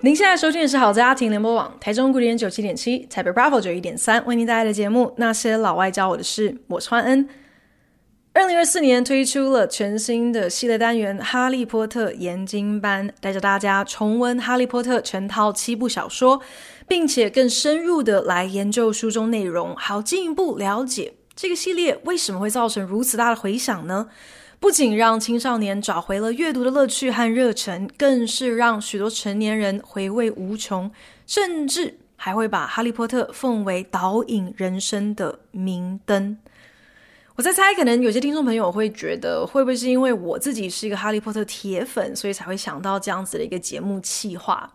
您现在收听的是好家庭联播网台中古典九七点七，台北 Bravo 九一点三，为您带来的节目《那些老外教我的事》，我是欢恩。二零二四年推出了全新的系列单元《哈利波特研经班》，带着大家重温《哈利波特》全套七部小说，并且更深入的来研究书中内容，好进一步了解。这个系列为什么会造成如此大的回响呢？不仅让青少年找回了阅读的乐趣和热忱，更是让许多成年人回味无穷，甚至还会把《哈利波特》奉为导引人生的明灯。我在猜，可能有些听众朋友会觉得，会不会是因为我自己是一个《哈利波特》铁粉，所以才会想到这样子的一个节目企划？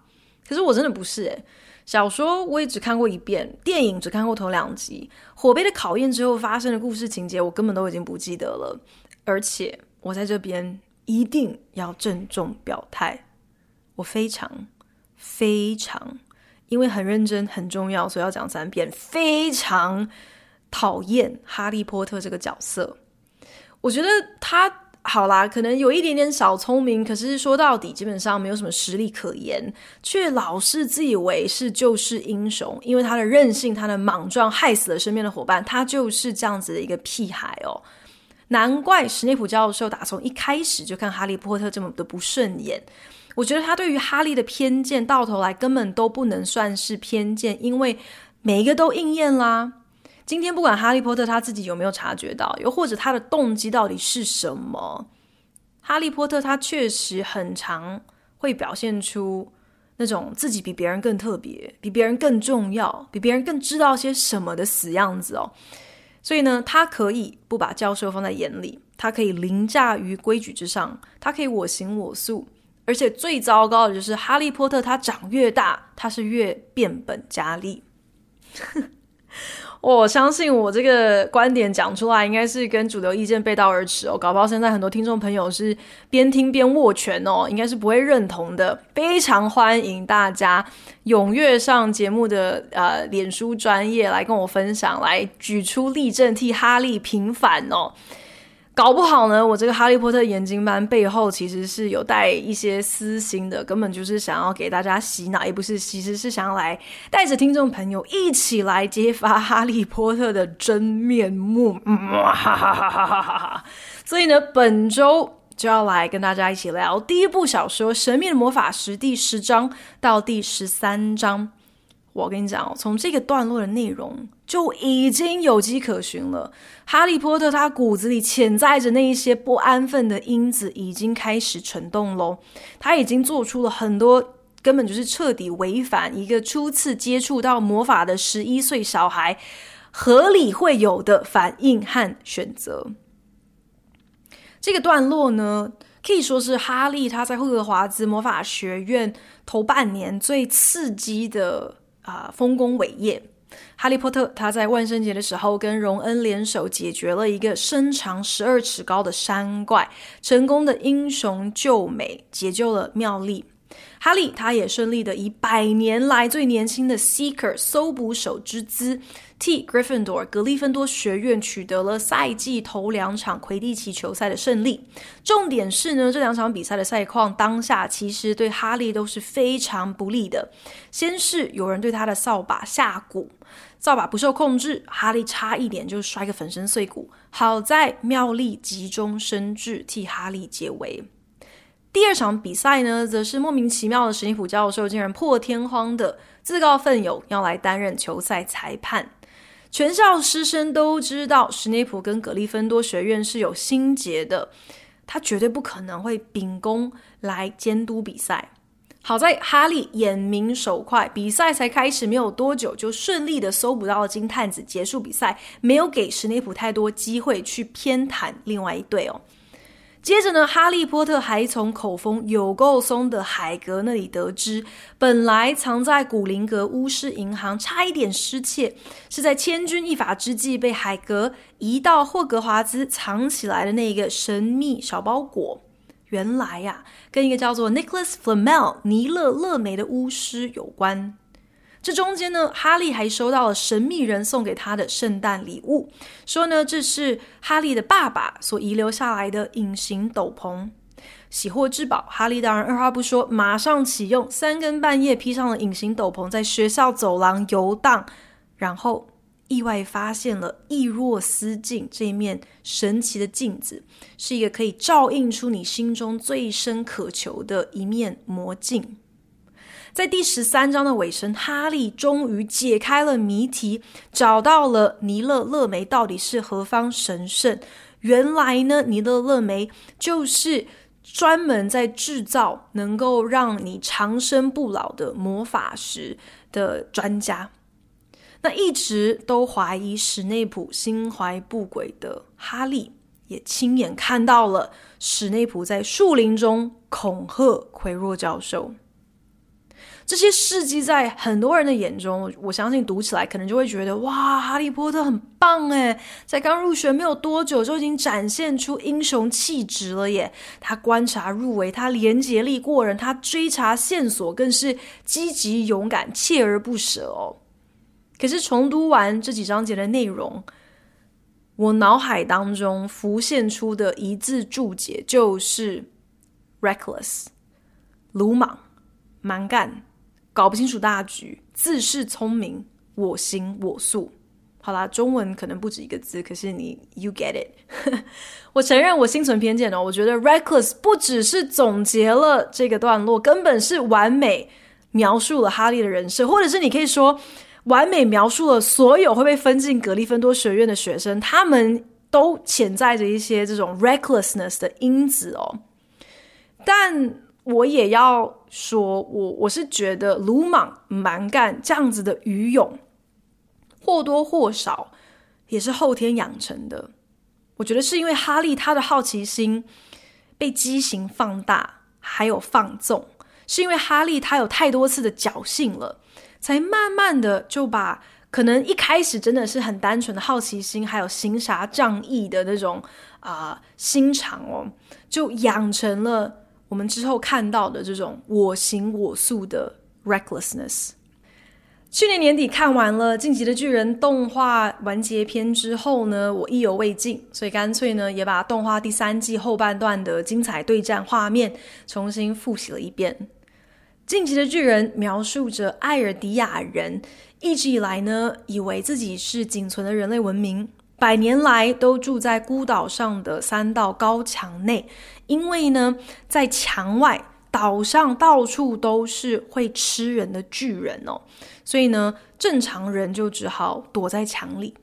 可是我真的不是诶。小说我也只看过一遍，电影只看过头两集。火杯的考验之后发生的故事情节，我根本都已经不记得了。而且我在这边一定要郑重表态，我非常非常，因为很认真很重要，所以要讲三遍，非常讨厌哈利波特这个角色。我觉得他。好啦，可能有一点点小聪明，可是说到底，基本上没有什么实力可言，却老是自以为是救世英雄。因为他的任性，他的莽撞，害死了身边的伙伴，他就是这样子的一个屁孩哦。难怪史内普教授打从一开始就看哈利波特这么的不顺眼。我觉得他对于哈利的偏见，到头来根本都不能算是偏见，因为每一个都应验啦。今天不管哈利波特他自己有没有察觉到，又或者他的动机到底是什么，哈利波特他确实很常会表现出那种自己比别人更特别、比别人更重要、比别人更知道些什么的死样子哦。所以呢，他可以不把教授放在眼里，他可以凌驾于规矩之上，他可以我行我素，而且最糟糕的就是哈利波特他长越大，他是越变本加厉。我相信我这个观点讲出来，应该是跟主流意见背道而驰哦。搞不好现在很多听众朋友是边听边握拳哦，应该是不会认同的。非常欢迎大家踊跃上节目的呃脸书专业来跟我分享，来举出例证替哈利平反哦。搞不好呢，我这个哈利波特研经班背后其实是有带一些私心的，根本就是想要给大家洗脑，也不是，其实是想要来带着听众朋友一起来揭发哈利波特的真面目。嗯，哈哈哈哈哈哈！所以呢，本周就要来跟大家一起聊第一部小说《神秘的魔法石》第十章到第十三章。我跟你讲哦，从这个段落的内容就已经有迹可循了。哈利波特他骨子里潜在着那一些不安分的因子，已经开始蠢动喽。他已经做出了很多根本就是彻底违反一个初次接触到魔法的十一岁小孩合理会有的反应和选择。这个段落呢，可以说是哈利他在霍格华兹魔法学院头半年最刺激的。啊，丰功伟业！哈利波特他在万圣节的时候跟荣恩联手解决了一个身长十二尺高的山怪，成功的英雄救美，解救了妙丽。哈利他也顺利的以百年来最年轻的 Seeker 搜捕手之姿，替 Gryffindor 格利芬多学院取得了赛季头两场魁地奇球赛的胜利。重点是呢，这两场比赛的赛况当下其实对哈利都是非常不利的。先是有人对他的扫把下蛊，扫把不受控制，哈利差一点就摔个粉身碎骨。好在妙丽急中生智，替哈利解围。第二场比赛呢，则是莫名其妙的史内普教授竟然破天荒的自告奋勇要来担任球赛裁判。全校师生都知道，史内普跟葛利芬多学院是有心结的，他绝对不可能会秉公来监督比赛。好在哈利眼明手快，比赛才开始没有多久，就顺利的搜捕到了金探子，结束比赛，没有给史内普太多机会去偏袒另外一队哦。接着呢，哈利波特还从口风有够松的海格那里得知，本来藏在古灵阁巫师银行差一点失窃，是在千钧一发之际被海格移到霍格华兹藏起来的那个神秘小包裹，原来呀、跟一个叫做 Nicholas Flamel 尼勒勒梅的巫师有关。这中间呢，哈利还收到了神秘人送给他的圣诞礼物，说呢，这是哈利的爸爸所遗留下来的隐形斗篷。喜获至宝，哈利当然二话不说，马上启用，三更半夜披上了隐形斗篷，在学校走廊游荡，然后意外发现了易若思镜这一面神奇的镜子，是一个可以照映出你心中最深渴求的一面魔镜。在第十三章的尾声，哈利终于解开了谜题，找到了尼勒勒梅到底是何方神圣。原来呢，尼勒勒梅就是专门在制造能够让你长生不老的魔法石的专家。那一直都怀疑史内普心怀不轨的哈利，也亲眼看到了史内普在树林中恐吓奎若教授。这些事迹在很多人的眼中，我相信读起来可能就会觉得哇，哈利波特很棒诶，在刚入学没有多久就已经展现出英雄气质了耶！他观察入微，他廉洁力过人，他追查线索更是积极勇敢、锲而不舍哦。可是重读完这几章节的内容，我脑海当中浮现出的一字注解就是 reckless，鲁莽、蛮干。搞不清楚大局，自恃聪明，我行我素。好啦，中文可能不止一个字，可是你 you get it。我承认我心存偏见哦，我觉得 reckless 不只是总结了这个段落，根本是完美描述了哈利的人设，或者是你可以说完美描述了所有会被分进格利芬多学院的学生，他们都潜在着一些这种 recklessness 的因子哦，但。我也要说，我我是觉得鲁莽蛮干这样子的愚勇，或多或少也是后天养成的。我觉得是因为哈利他的好奇心被畸形放大，还有放纵，是因为哈利他有太多次的侥幸了，才慢慢的就把可能一开始真的是很单纯的好奇心，还有行侠仗义的那种啊、心肠哦，就养成了。我们之后看到的这种我行我素的 recklessness。去年年底看完了《进击的巨人》动画完结篇之后呢，我意犹未尽，所以干脆呢也把动画第三季后半段的精彩对战画面重新复习了一遍。《进击的巨人》描述着艾尔迪亚人一直以来呢，以为自己是仅存的人类文明。百年来都住在孤岛上的三道高墙内，因为呢，在墙外岛上到处都是会吃人的巨人哦，所以呢，正常人就只好躲在墙里。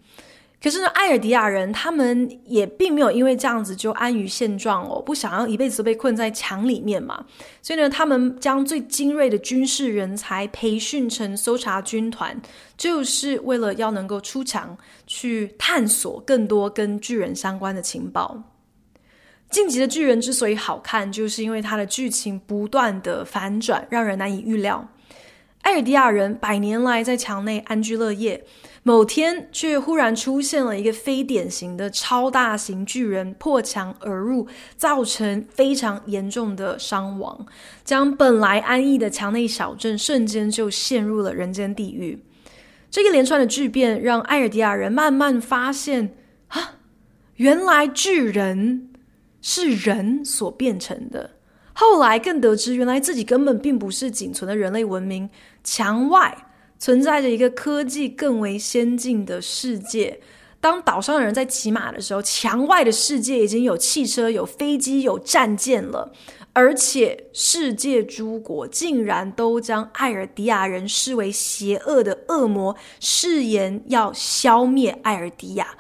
可是呢，艾尔迪亚人他们也并没有因为这样子就安于现状哦，不想要一辈子都被困在墙里面嘛。所以呢，他们将最精锐的军事人才培训成搜查军团，就是为了要能够出墙去探索更多跟巨人相关的情报。晋级的巨人之所以好看，就是因为它的剧情不断的反转，让人难以预料。艾尔迪亚人百年来在墙内安居乐业。某天，却忽然出现了一个非典型的超大型巨人破墙而入，造成非常严重的伤亡，将本来安逸的墙内小镇瞬间就陷入了人间地狱。这个连串的巨变让艾尔迪亚人慢慢发现，啊，原来巨人是人所变成的。后来更得知，原来自己根本并不是仅存的人类文明，墙外。存在着一个科技更为先进的世界。当岛上的人在骑马的时候，墙外的世界已经有汽车、有飞机、有战舰了。而且，世界诸国竟然都将艾尔迪亚人视为邪恶的恶魔，誓言要消灭艾尔迪亚。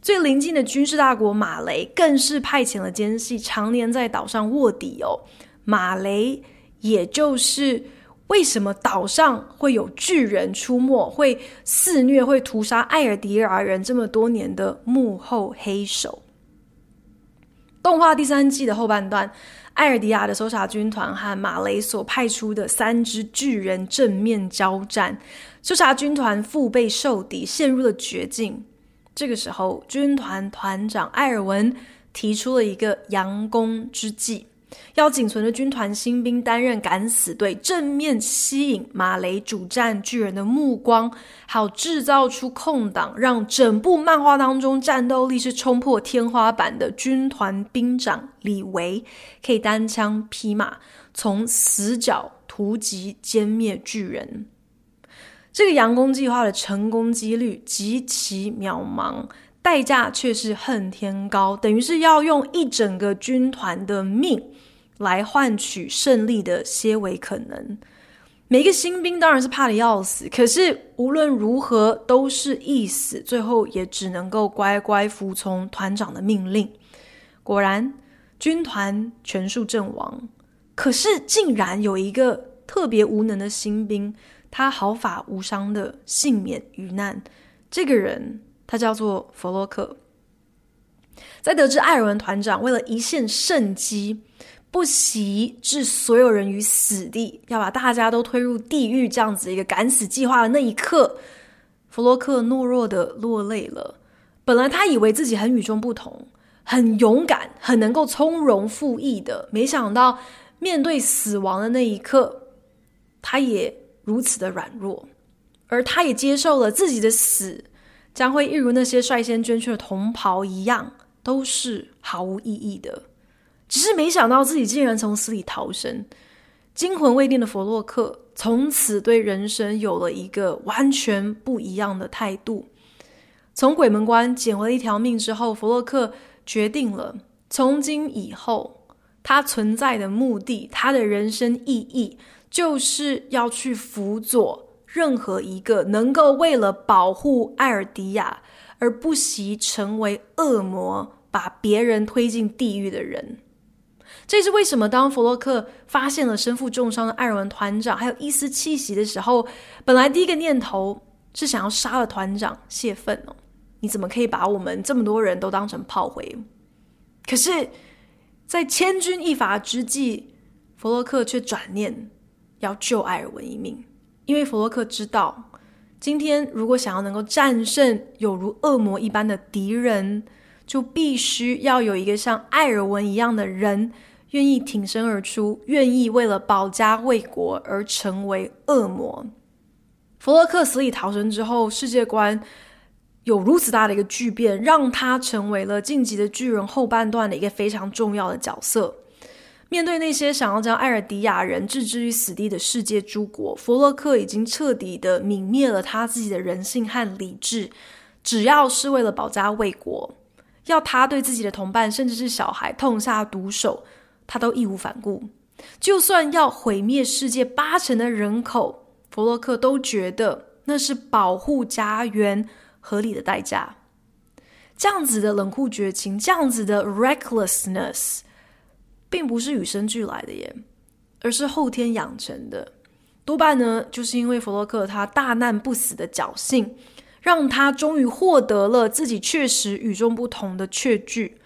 最邻近的军事大国马雷更是派遣了奸细，常年在岛上卧底哦。马雷，也就是。为什么岛上会有巨人出没，会肆虐，会屠杀艾尔迪亚人这么多年的幕后黑手？动画第三季的后半段，艾尔迪亚的搜查军团和马雷所派出的三只巨人正面交战，搜查军团腹背受敌，陷入了绝境。这个时候，军团团长艾尔文提出了一个佯攻之计。要仅存的军团新兵担任敢死队，正面吸引马雷主战巨人的目光，好制造出空档，让整部漫画当中战斗力是冲破天花板的军团兵长李维可以单枪匹马从死角突击歼灭巨人。这个佯攻计划的成功几率极其渺茫，代价却是恨天高，等于是要用一整个军团的命。来换取胜利的些微可能，每一个新兵当然是怕的要死，可是无论如何都是一死，最后也只能够乖乖服从团长的命令。果然，军团全数阵亡。可是，竟然有一个特别无能的新兵，他毫发无伤的幸免于难。这个人，他叫做弗洛克。在得知艾尔文团长为了一线生机，不惜置所有人于死地，要把大家都推入地狱，这样子一个敢死计划的那一刻，弗洛克懦弱的落泪了。本来他以为自己很与众不同，很勇敢，很能够从容赴义的，没想到面对死亡的那一刻，他也如此的软弱，而他也接受了自己的死将会一如那些率先捐躯的同袍一样，都是毫无意义的。只是没想到自己竟然从死里逃生，惊魂未定的弗洛克从此对人生有了一个完全不一样的态度。从鬼门关捡回了一条命之后，弗洛克决定了，从今以后他存在的目的，他的人生意义，就是要去辅佐任何一个能够为了保护艾尔迪亚而不惜成为恶魔，把别人推进地狱的人。这是为什么？当弗洛克发现了身负重伤的艾尔文团长还有一丝气息的时候，本来第一个念头是想要杀了团长泄愤哦。你怎么可以把我们这么多人都当成炮灰？可是，在千钧一发之际，弗洛克却转念要救艾尔文一命，因为弗洛克知道，今天如果想要能够战胜有如恶魔一般的敌人，就必须要有一个像艾尔文一样的人。愿意挺身而出，愿意为了保家卫国而成为恶魔。弗洛克死里逃生之后，世界观有如此大的一个巨变，让他成为了晋级的巨人后半段的一个非常重要的角色。面对那些想要将艾尔迪亚人置之于死地的世界诸国，弗洛克已经彻底的泯灭了他自己的人性和理智。只要是为了保家卫国，要他对自己的同伴甚至是小孩痛下毒手。他都义无反顾，就算要毁灭世界八成的人口，弗洛克都觉得那是保护家园合理的代价。这样子的冷酷绝情，这样子的 recklessness，并不是与生俱来的耶，而是后天养成的。多半呢，就是因为弗洛克他大难不死的侥幸，让他终于获得了自己确实与众不同的确据。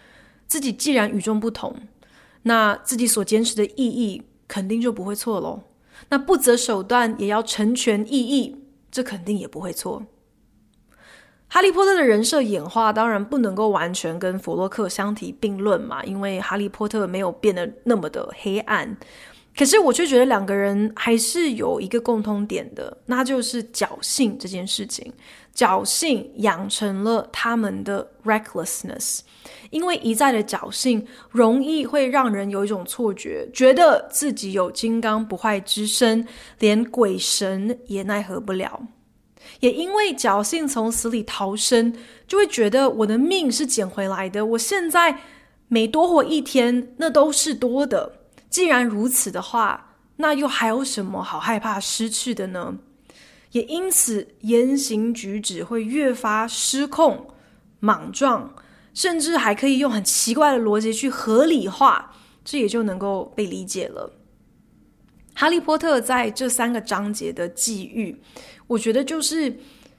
自己既然与众不同。那自己所坚持的意义肯定就不会错喽。那不择手段也要成全意义，这肯定也不会错。哈利波特的人设演化当然不能够完全跟弗洛克相提并论嘛，因为哈利波特没有变得那么的黑暗。可是我却觉得两个人还是有一个共通点的，那就是侥幸这件事情。侥幸养成了他们的 recklessness，因为一再的侥幸，容易会让人有一种错觉，觉得自己有金刚不坏之身，连鬼神也奈何不了。也因为侥幸从死里逃生，就会觉得我的命是捡回来的，我现在每多活一天，那都是多的。既然如此的话，那又还有什么好害怕失去的呢？也因此，言行举止会越发失控、莽撞，甚至还可以用很奇怪的逻辑去合理化，这也就能够被理解了。哈利波特在这三个章节的际遇，我觉得就是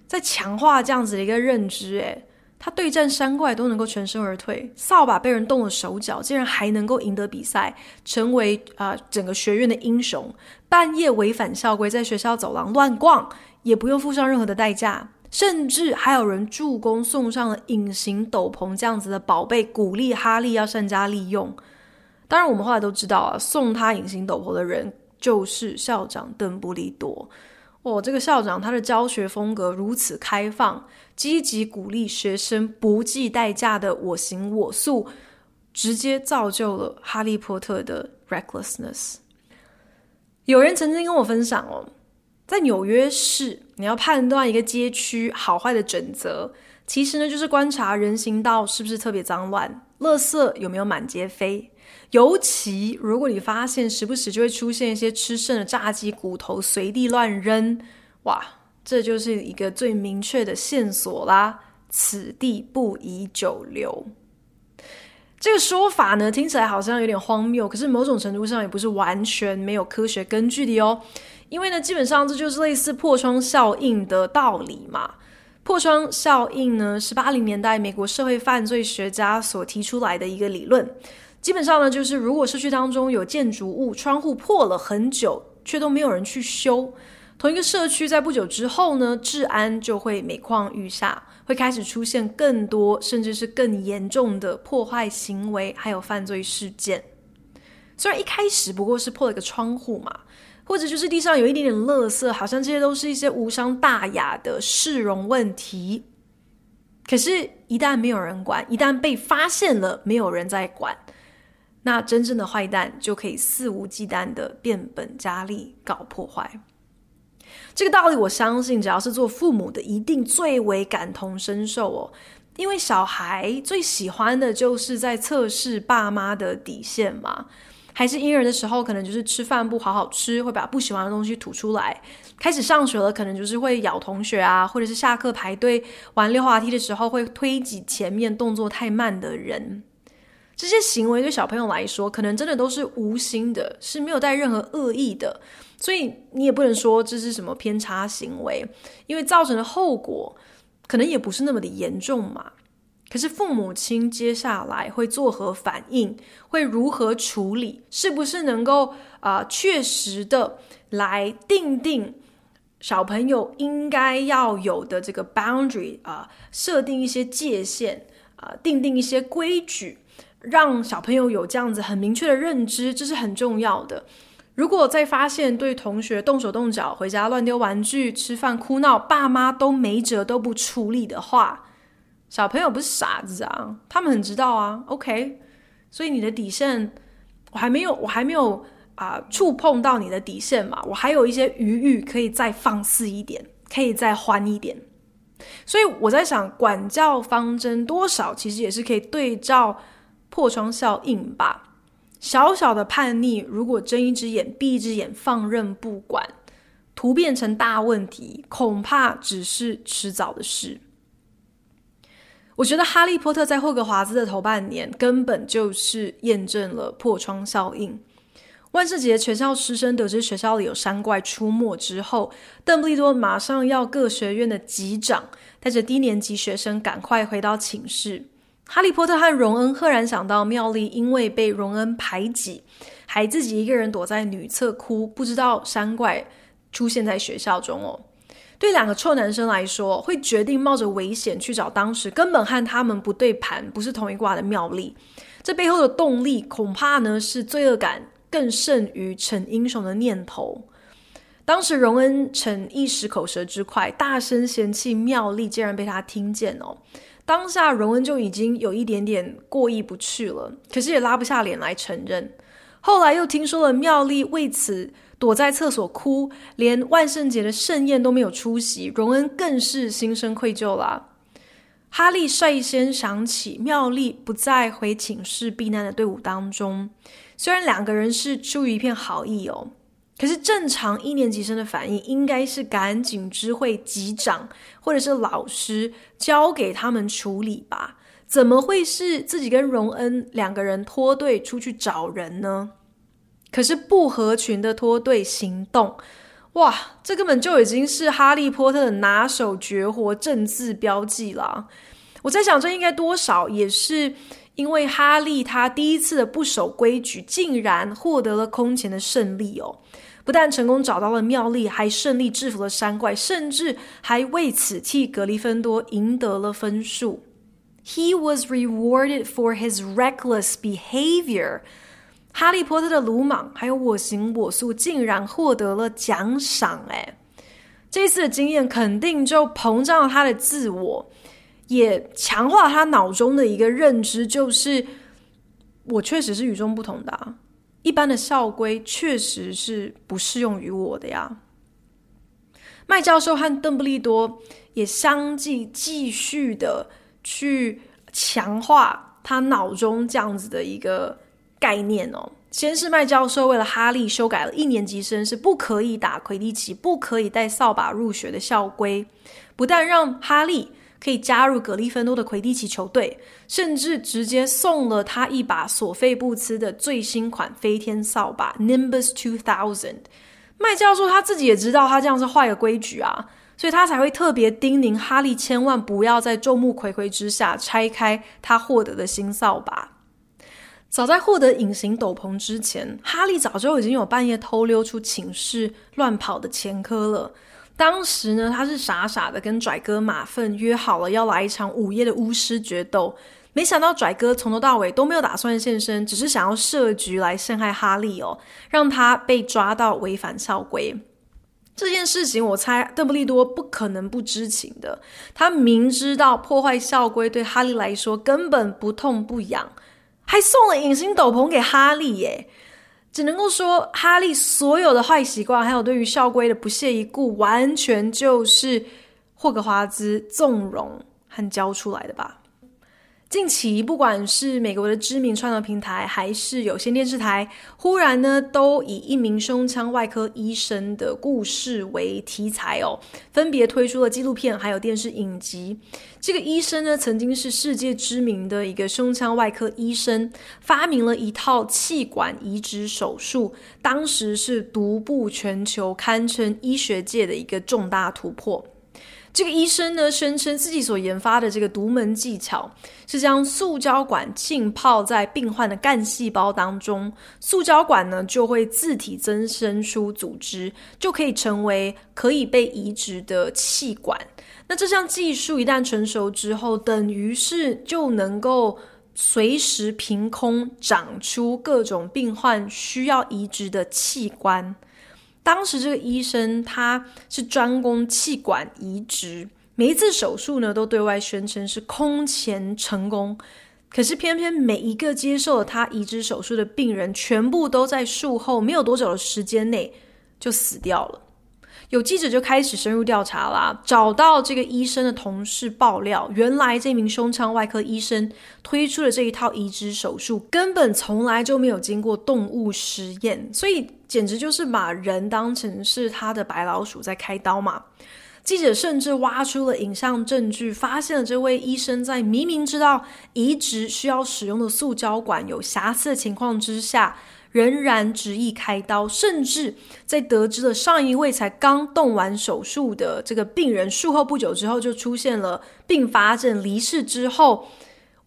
在强化这样子的一个认知。诶，他对战山怪都能够全身而退，扫把被人动了手脚，竟然还能够赢得比赛，成为啊、整个学院的英雄。半夜违反校规，在学校走廊乱逛，也不用付上任何的代价，甚至还有人助攻送上了隐形斗篷这样子的宝贝，鼓励哈利要善加利用。当然，我们后来都知道啊，送他隐形斗篷的人就是校长邓布利多。哦，这个校长他的教学风格如此开放，积极鼓励学生不计代价的我行我素，直接造就了哈利波特的 recklessness。有人曾经跟我分享哦，在纽约市，你要判断一个街区好坏的准则，其实呢就是观察人行道是不是特别脏乱，垃圾有没有满街飞。尤其如果你发现时不时就会出现一些吃剩的炸鸡骨头随地乱扔，哇，这就是一个最明确的线索啦！此地不宜久留。这个说法呢，听起来好像有点荒谬，可是某种程度上也不是完全没有科学根据的哦。因为呢，基本上这就是类似破窗效应的道理嘛。破窗效应呢，是八零年代美国社会犯罪学家所提出来的一个理论。基本上呢，就是如果社区当中有建筑物窗户破了很久，却都没有人去修，同一个社区在不久之后呢，治安就会每况愈下，会开始出现更多甚至是更严重的破坏行为，还有犯罪事件。虽然一开始不过是破了个窗户嘛，或者就是地上有一点点垃圾，好像这些都是一些无伤大雅的市容问题。可是，一旦没有人管，一旦被发现了，没有人在管。那真正的坏蛋就可以肆无忌惮的变本加厉搞破坏。这个道理，我相信只要是做父母的，一定最为感同身受哦。因为小孩最喜欢的就是在测试爸妈的底线嘛。还是婴儿的时候，可能就是吃饭不好好吃，会把不喜欢的东西吐出来；开始上学了，可能就是会咬同学啊，或者是下课排队玩溜滑梯的时候会推挤前面动作太慢的人。这些行为对小朋友来说，可能真的都是无心的，是没有带任何恶意的，所以你也不能说这是什么偏差行为，因为造成的后果可能也不是那么的严重嘛。可是父母亲接下来会作何反应，会如何处理，是不是能够啊、呃、确实的来定定小朋友应该要有的这个 boundary 啊、呃，设定一些界限啊、定定一些规矩。让小朋友有这样子很明确的认知，这是很重要的。如果再发现对同学动手动脚、回家乱丢玩具、吃饭哭闹，爸妈都没辙都不处理的话，小朋友不是傻子啊，他们很知道啊。OK，所以你的底线，我还没有，我还没有啊、触碰到你的底线嘛，我还有一些余裕可以再放肆一点，可以再欢一点。所以我在想，管教方针多少其实也是可以对照。破窗效应吧，小小的叛逆，如果睁一只眼闭一只眼，放任不管，突变成大问题，恐怕只是迟早的事。我觉得哈利波特在霍格华兹的头半年，根本就是验证了破窗效应。万圣节，全校师生得知学校里有山怪出没之后，邓布利多马上要各学院的级长带着低年级学生赶快回到寝室。哈利波特和荣恩赫然想到，妙丽因为被荣恩排挤，还自己一个人躲在女厕哭，不知道山怪出现在学校中哦。对两个臭男生来说，会决定冒着危险去找当时根本和他们不对盘、不是同一挂的妙丽，这背后的动力恐怕呢是罪恶感更胜于逞英雄的念头。当时荣恩逞一时口舌之快，大声嫌弃妙丽，竟然被他听见哦。当下荣恩就已经有一点点过意不去了，可是也拉不下脸来承认。后来又听说了妙丽为此躲在厕所哭，连万圣节的盛宴都没有出席，荣恩更是心生愧疚啦。哈利率先想起妙丽不在回寝室避难的队伍当中，虽然两个人是出于一片好意哦。可是正常一年级生的反应应该是赶紧知会级长或者是老师，交给他们处理吧？怎么会是自己跟荣恩两个人脱队出去找人呢？可是不合群的脱队行动，哇，这根本就已经是哈利波特的拿手绝活、政治标记了。我在想，这应该多少也是因为哈利他第一次的不守规矩，竟然获得了空前的胜利哦！不但成功找到了妙丽，还顺利制服了山怪，甚至还为此替格利芬多赢得了分数。He was rewarded for his reckless behavior。哈利波特的鲁莽还有我行我素，竟然获得了奖赏！哎，这次的经验肯定就膨胀了他的自我。也强化他脑中的一个认知，就是我确实是与众不同的啊，一般的校规确实是不适用于我的呀。麦教授和邓布利多也相继继续的去强化他脑中这样子的一个概念哦。先是麦教授为了哈利修改了一年级生是不可以打魁地奇、不可以带扫把入学的校规，不但让哈利。可以加入格利芬多的魁地奇球队，甚至直接送了他一把索菲布茨的最新款飞天扫把 Nimbus 2000。麦教授他自己也知道他这样是坏了规矩啊，所以他才会特别叮咛哈利千万不要在众目睽睽之下拆开他获得的新扫把。早在获得隐形斗篷之前，哈利早就已经有半夜偷溜出寝室乱跑的前科了。当时呢，他是傻傻的跟拽哥马粪约好了要来一场午夜的巫师决斗，没想到拽哥从头到尾都没有打算现身，只是想要设局来陷害哈利哦，让他被抓到违反校规。这件事情，我猜邓布利多不可能不知情的。他明知道破坏校规对哈利来说根本不痛不痒，还送了隐形斗篷给哈利耶。只能够说，哈利所有的坏习惯，还有对于校规的不屑一顾，完全就是霍格华兹纵容和教出来的吧。近期，不管是美国的知名创造平台，还是有线电视台，忽然呢，都以一名胸腔外科医生的故事为题材哦，分别推出了纪录片，还有电视影集。这个医生呢，曾经是世界知名的一个胸腔外科医生，发明了一套气管移植手术，当时是独步全球，堪称医学界的一个重大突破。这个医生呢，声称自己所研发的这个独门技巧是将塑胶管浸泡在病患的干细胞当中，塑胶管呢就会自体增生出组织，就可以成为可以被移植的气管。那这项技术一旦成熟之后，等于是就能够随时凭空长出各种病患需要移植的器官。当时这个医生他是专攻气管移植，每一次手术呢都对外宣称是空前成功，可是偏偏每一个接受了他移植手术的病人，全部都在术后没有多久的时间内就死掉了。有记者就开始深入调查啦，找到这个医生的同事爆料，原来这名胸腔外科医生推出的这一套移植手术根本从来就没有经过动物实验，所以简直就是把人当成是他的白老鼠在开刀嘛。记者甚至挖出了影像证据，发现了这位医生在明明知道移植需要使用的塑胶管有瑕疵的情况之下，仍然执意开刀，甚至在得知了上一位才刚动完手术的这个病人术后不久之后就出现了并发症离世之后，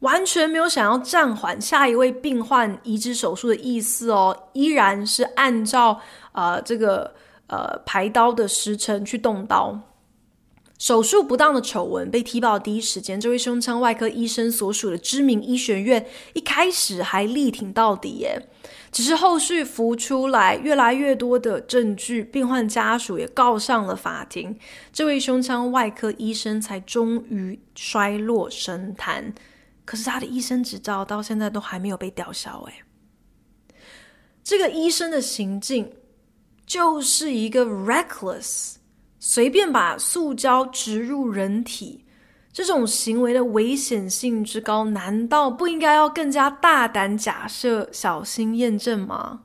完全没有想要暂缓下一位病患移植手术的意思哦，依然是按照呃这个呃排刀的时辰去动刀。手术不当的丑闻被踢爆第一时间，这位胸腔外科医生所属的知名医学院一开始还力挺到底耶。只是后续浮出来越来越多的证据，病患家属也告上了法庭，这位胸腔外科医生才终于衰落神坛。可是他的医生执照到现在都还没有被吊销。哎，这个医生的行径就是一个 reckless，随便把塑胶植入人体。这种行为的危险性之高，难道不应该要更加大胆假设、小心验证吗？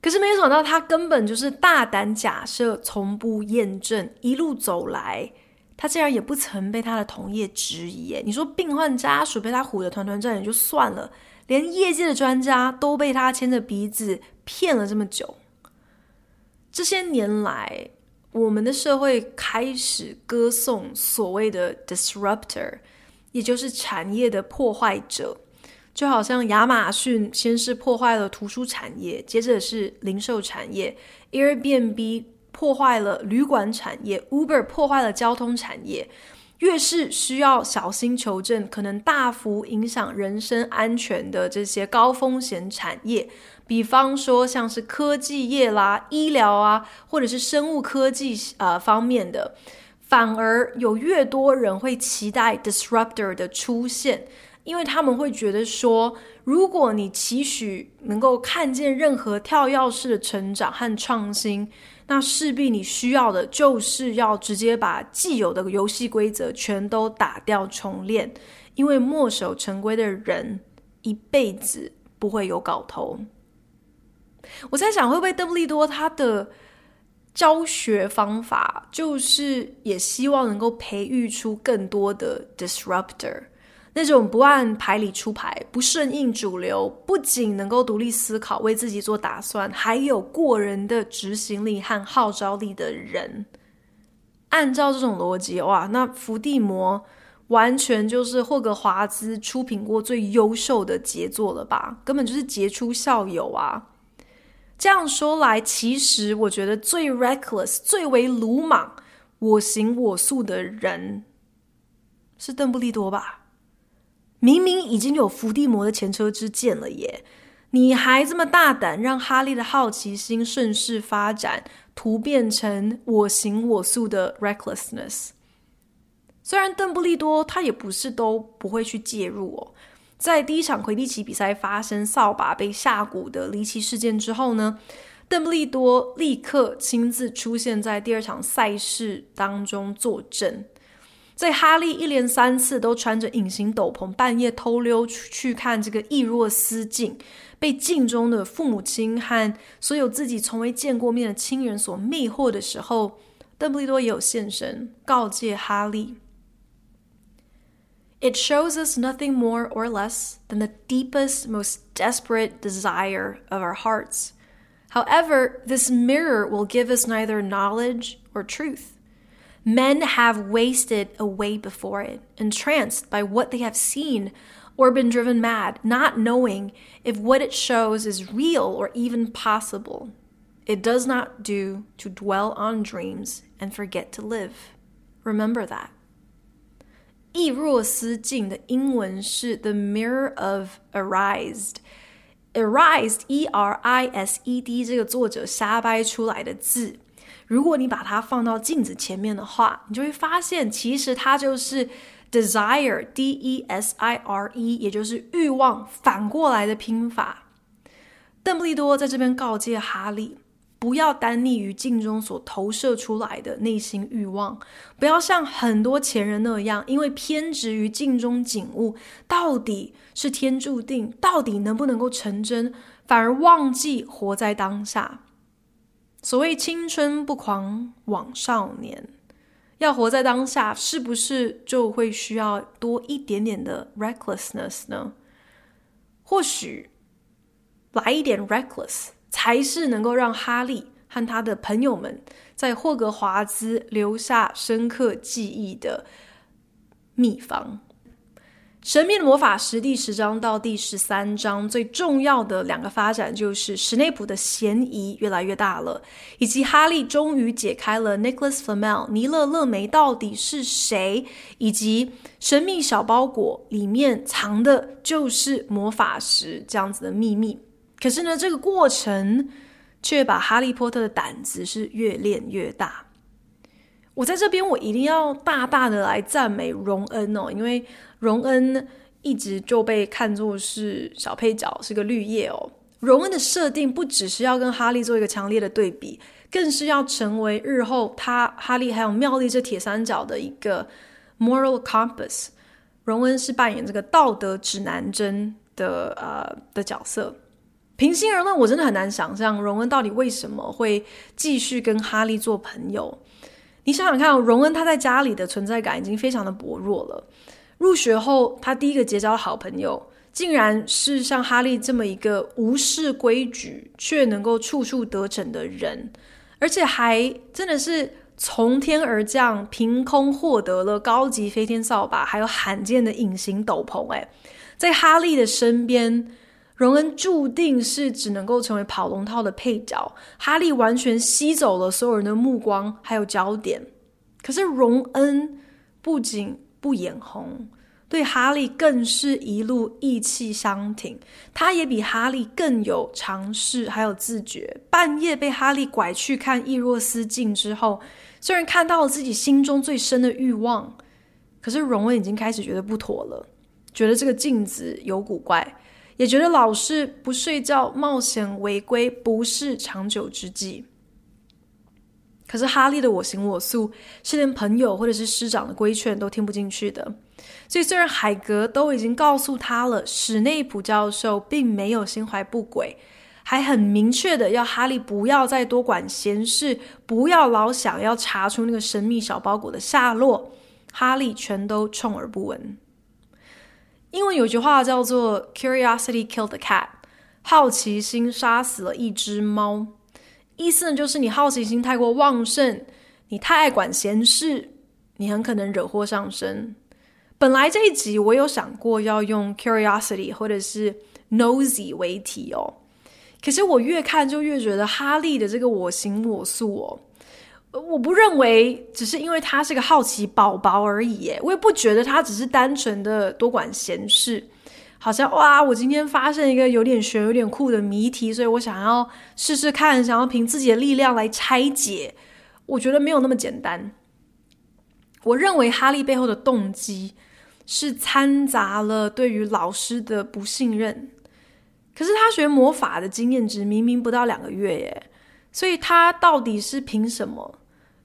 可是没想到，他根本就是大胆假设，从不验证，一路走来，他竟然也不曾被他的同业质疑。你说病患家属被他唬得团团转也就算了，连业界的专家都被他牵着鼻子骗了这么久。这些年来，我们的社会开始歌颂所谓的 disruptor，也就是产业的破坏者。就好像亚马逊先是破坏了图书产业，接着是零售产业；Airbnb 破坏了旅馆产业；Uber 破坏了交通产业。越是需要小心求证，可能大幅影响人身安全的这些高风险产业，比方说像是科技业啦、医疗啊，或者是生物科技呃方面的，反而有越多人会期待 disruptor 的出现。因为他们会觉得说，如果你期许能够看见任何跳跃式的成长和创新，那势必你需要的就是要直接把既有的游戏规则全都打掉重练。因为墨守成规的人一辈子不会有搞头。我在想，会不会邓布利多他的教学方法就是也希望能够培育出更多的 disruptor。那种不按牌理出牌、不顺应主流、不仅能够独立思考、为自己做打算，还有过人的执行力和号召力的人，按照这种逻辑，哇，那伏地魔完全就是霍格华兹出品过最优秀的杰作了吧？根本就是杰出校友啊！这样说来，其实我觉得最 reckless、最为鲁莽、我行我素的人是邓布利多吧？明明已经有伏地魔的前车之鉴了耶，你还这么大胆，让哈利的好奇心顺势发展，突变成我行我素的 recklessness。虽然邓布利多他也不是都不会去介入哦，在第一场魁地奇比赛发生扫把被下蛊的离奇事件之后呢，邓布利多立刻亲自出现在第二场赛事当中坐镇。在哈利一连三次都穿着隐形斗篷，半夜偷溜出去看这个易若斯镜，被镜中的父母亲和所有自己从未见过面的亲人所魅惑的时候，邓布利多也有现身，告诫哈利：“It shows us nothing more or less than the deepest, most desperate desire of our hearts. However, this mirror will give us neither knowledge or truth.” Men have wasted away before it, entranced by what they have seen, or been driven mad, not knowing if what it shows is real or even possible. It does not do to dwell on dreams and forget to live. Remember that. 易若斯镜的英文是 The Mirror of Erised. Erised, E-R-I-S-E-D，这个作者瞎掰出来的字。 如果你把它放到镜子前面的话，你就会发现，其实它就是 desire，D-E-S-I-R-E，也就是欲望反过来的拼法。邓布利多在这边告诫哈利，不要单溺于镜中所投射出来的内心欲望，不要像很多前人那样，因为偏执于镜中景物到底是天注定，到底能不能够成真，反而忘记活在当下。所谓青春不狂枉少年，要活在当下，是不是就会需要多一点点的 recklessness 呢？或许来一点 reckless，才是能够让哈利和他的朋友们在霍格华兹留下深刻记忆的秘方。《神秘的魔法石》第十章到第十三章最重要的两个发展，就是史内普的嫌疑越来越大了，以及哈利终于解开了 Nicholas Flamel 尼勒勒梅到底是谁，以及神秘小包裹里面藏的就是魔法石这样子的秘密。可是呢，这个过程却把哈利波特的胆子是越练越大。我在这边，我一定要大大的来赞美荣恩哦，因为荣恩一直就被看作是小配角，是个绿叶哦。荣恩的设定不只是要跟哈利做一个强烈的对比，更是要成为日后他哈利还有妙丽这铁三角的一个 moral compass。荣恩是扮演这个道德指南针的呃的角色。平心而论，我真的很难想象荣恩到底为什么会继续跟哈利做朋友。你想想看，荣恩他在家里的存在感已经非常的薄弱了。入学后，他第一个结交的好朋友，竟然是像哈利这么一个无视规矩却能够处处得逞的人，而且还真的是从天而降，凭空获得了高级飞天扫把，还有罕见的隐形斗篷。哎，在哈利的身边，荣恩注定是只能够成为跑龙套的配角。哈利完全吸走了所有人的目光，还有焦点。可是荣恩不仅不眼红。对哈利更是一路义气相挺，他也比哈利更有尝试，还有自觉。半夜被哈利拐去看易若斯镜之后，虽然看到了自己心中最深的欲望，可是荣恩已经开始觉得不妥了，觉得这个镜子有古怪，也觉得老是不睡觉、冒险违规不是长久之计。可是哈利的我行我素，是连朋友或者是师长的规劝都听不进去的。所以，虽然海格都已经告诉他了，史内普教授并没有心怀不轨，还很明确的要哈利不要再多管闲事，不要老想要查出那个神秘小包裹的下落，哈利全都充耳不闻。英文有句话叫做 “Curiosity killed the cat”，好奇心杀死了一只猫。意思呢，就是你好奇心太过旺盛，你太爱管闲事，你很可能惹祸上身。本来这一集我有想过要用 curiosity 或者是 nosy 为题哦，可是我越看就越觉得哈利的这个我行我素哦，我不认为只是因为他是个好奇宝宝而已耶，我也不觉得他只是单纯的多管闲事，好像哇，我今天发现一个有点悬、有点酷的谜题，所以我想要试试看，想要凭自己的力量来拆解，我觉得没有那么简单。我认为哈利背后的动机是掺杂了对于老师的不信任，可是他学魔法的经验值明明不到两个月耶，所以他到底是凭什么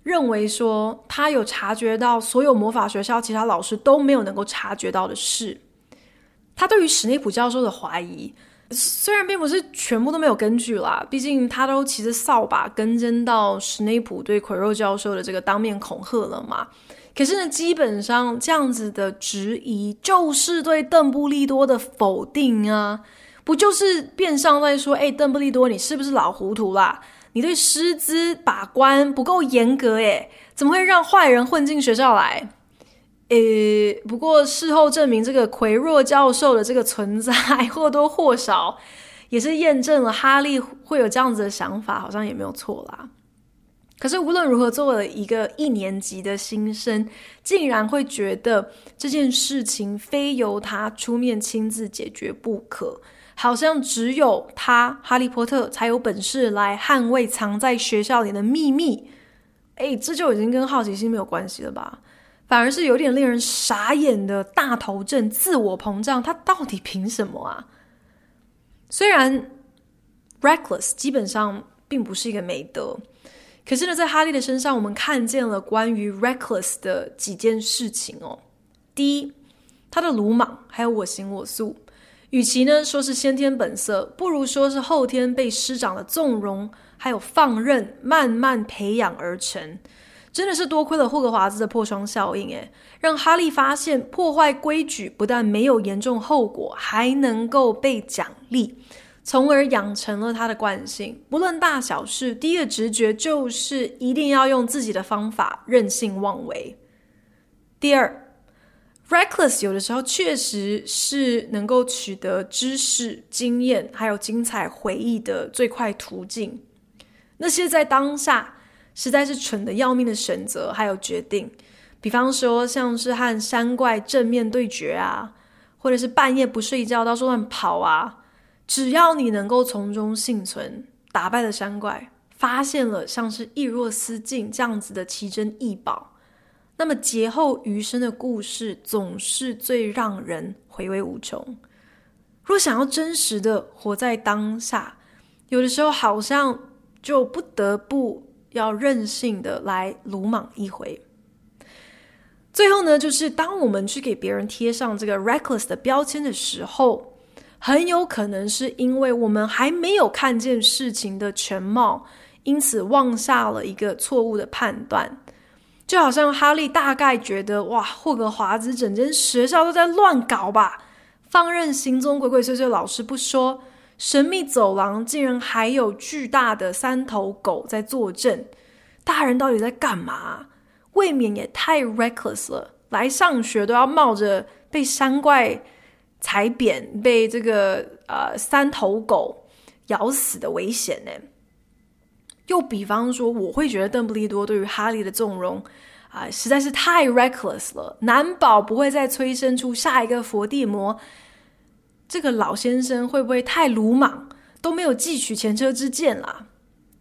认为说他有察觉到所有魔法学校其他老师都没有能够察觉到的事？他对于史内普教授的怀疑，虽然并不是全部都没有根据啦，毕竟他都骑着扫把跟踪到史内普对奎若教授的这个当面恐吓了嘛。可是呢，基本上这样子的质疑就是对邓布利多的否定啊，不就是变相在说，哎，邓布利多，你是不是老糊涂啦？你对师资把关不够严格，哎，怎么会让坏人混进学校来？诶，不过事后证明，这个奎若教授的这个存在或多或少也是验证了哈利会有这样子的想法，好像也没有错啦。可是无论如何，作为一个一年级的新生，竟然会觉得这件事情非由他出面亲自解决不可，好像只有他哈利波特才有本事来捍卫藏在学校里的秘密。哎，这就已经跟好奇心没有关系了吧？反而是有点令人傻眼的大头症、自我膨胀，他到底凭什么啊？虽然 reckless 基本上并不是一个美德。可是呢，在哈利的身上，我们看见了关于 reckless 的几件事情哦。第一，他的鲁莽，还有我行我素，与其呢说是先天本色，不如说是后天被师长的纵容还有放任慢慢培养而成。真的是多亏了霍格华兹的破窗效应，诶，让哈利发现破坏规矩不但没有严重后果，还能够被奖励。从而养成了他的惯性，不论大小事，第一个直觉就是一定要用自己的方法，任性妄为。第二，reckless 有的时候确实是能够取得知识、经验还有精彩回忆的最快途径。那些在当下实在是蠢得要命的选择还有决定，比方说像是和山怪正面对决啊，或者是半夜不睡觉到处乱跑啊。只要你能够从中幸存，打败了山怪，发现了像是易若斯镜这样子的奇珍异宝，那么劫后余生的故事总是最让人回味无穷。若想要真实的活在当下，有的时候好像就不得不要任性的来鲁莽一回。最后呢，就是当我们去给别人贴上这个 reckless 的标签的时候。很有可能是因为我们还没有看见事情的全貌，因此妄下了一个错误的判断。就好像哈利大概觉得，哇，霍格华兹整间学校都在乱搞吧，放任行踪鬼鬼祟祟，老师不说，神秘走廊竟然还有巨大的三头狗在坐镇。大人到底在干嘛？未免也太 reckless 了，来上学都要冒着被山怪踩扁、被这个呃三头狗咬死的危险呢。又比方说，我会觉得邓布利多对于哈利的纵容啊、实在是太 reckless 了，难保不会再催生出下一个佛地魔。这个老先生会不会太鲁莽，都没有汲取前车之鉴啦？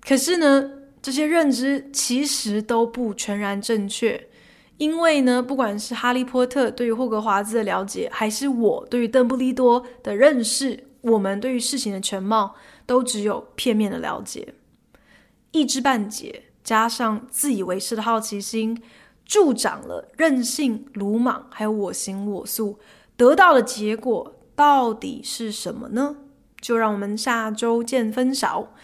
可是呢，这些认知其实都不全然正确，因为呢，不管是哈利波特对于霍格华兹的了解，还是我对于邓布利多的认识，我们对于事情的全貌都只有片面的了解，一知半解，加上自以为是的好奇心，助长了任性、鲁莽，还有我行我素，得到的结果。到底是什么呢？就让我们下周见分晓。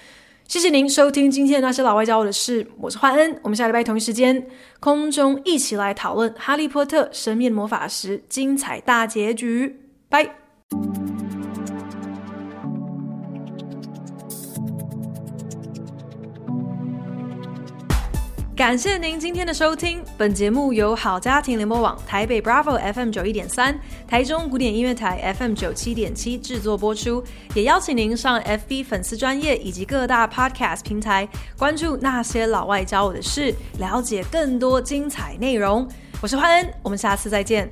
谢谢您收听今天的那些老外教我的事，我是焕恩。我们下礼拜同一时间空中一起来讨论《哈利波特：神秘魔法石》精彩大结局。拜。感谢您今天的收听。本节目由好家庭联播网、台北 Bravo FM 九一点三、台中古典音乐台 FM 九七点七制作播出。也邀请您上 FB 粉丝专业以及各大 Podcast 平台关注那些老外教我的事，了解更多精彩内容。我是欢恩，我们下次再见。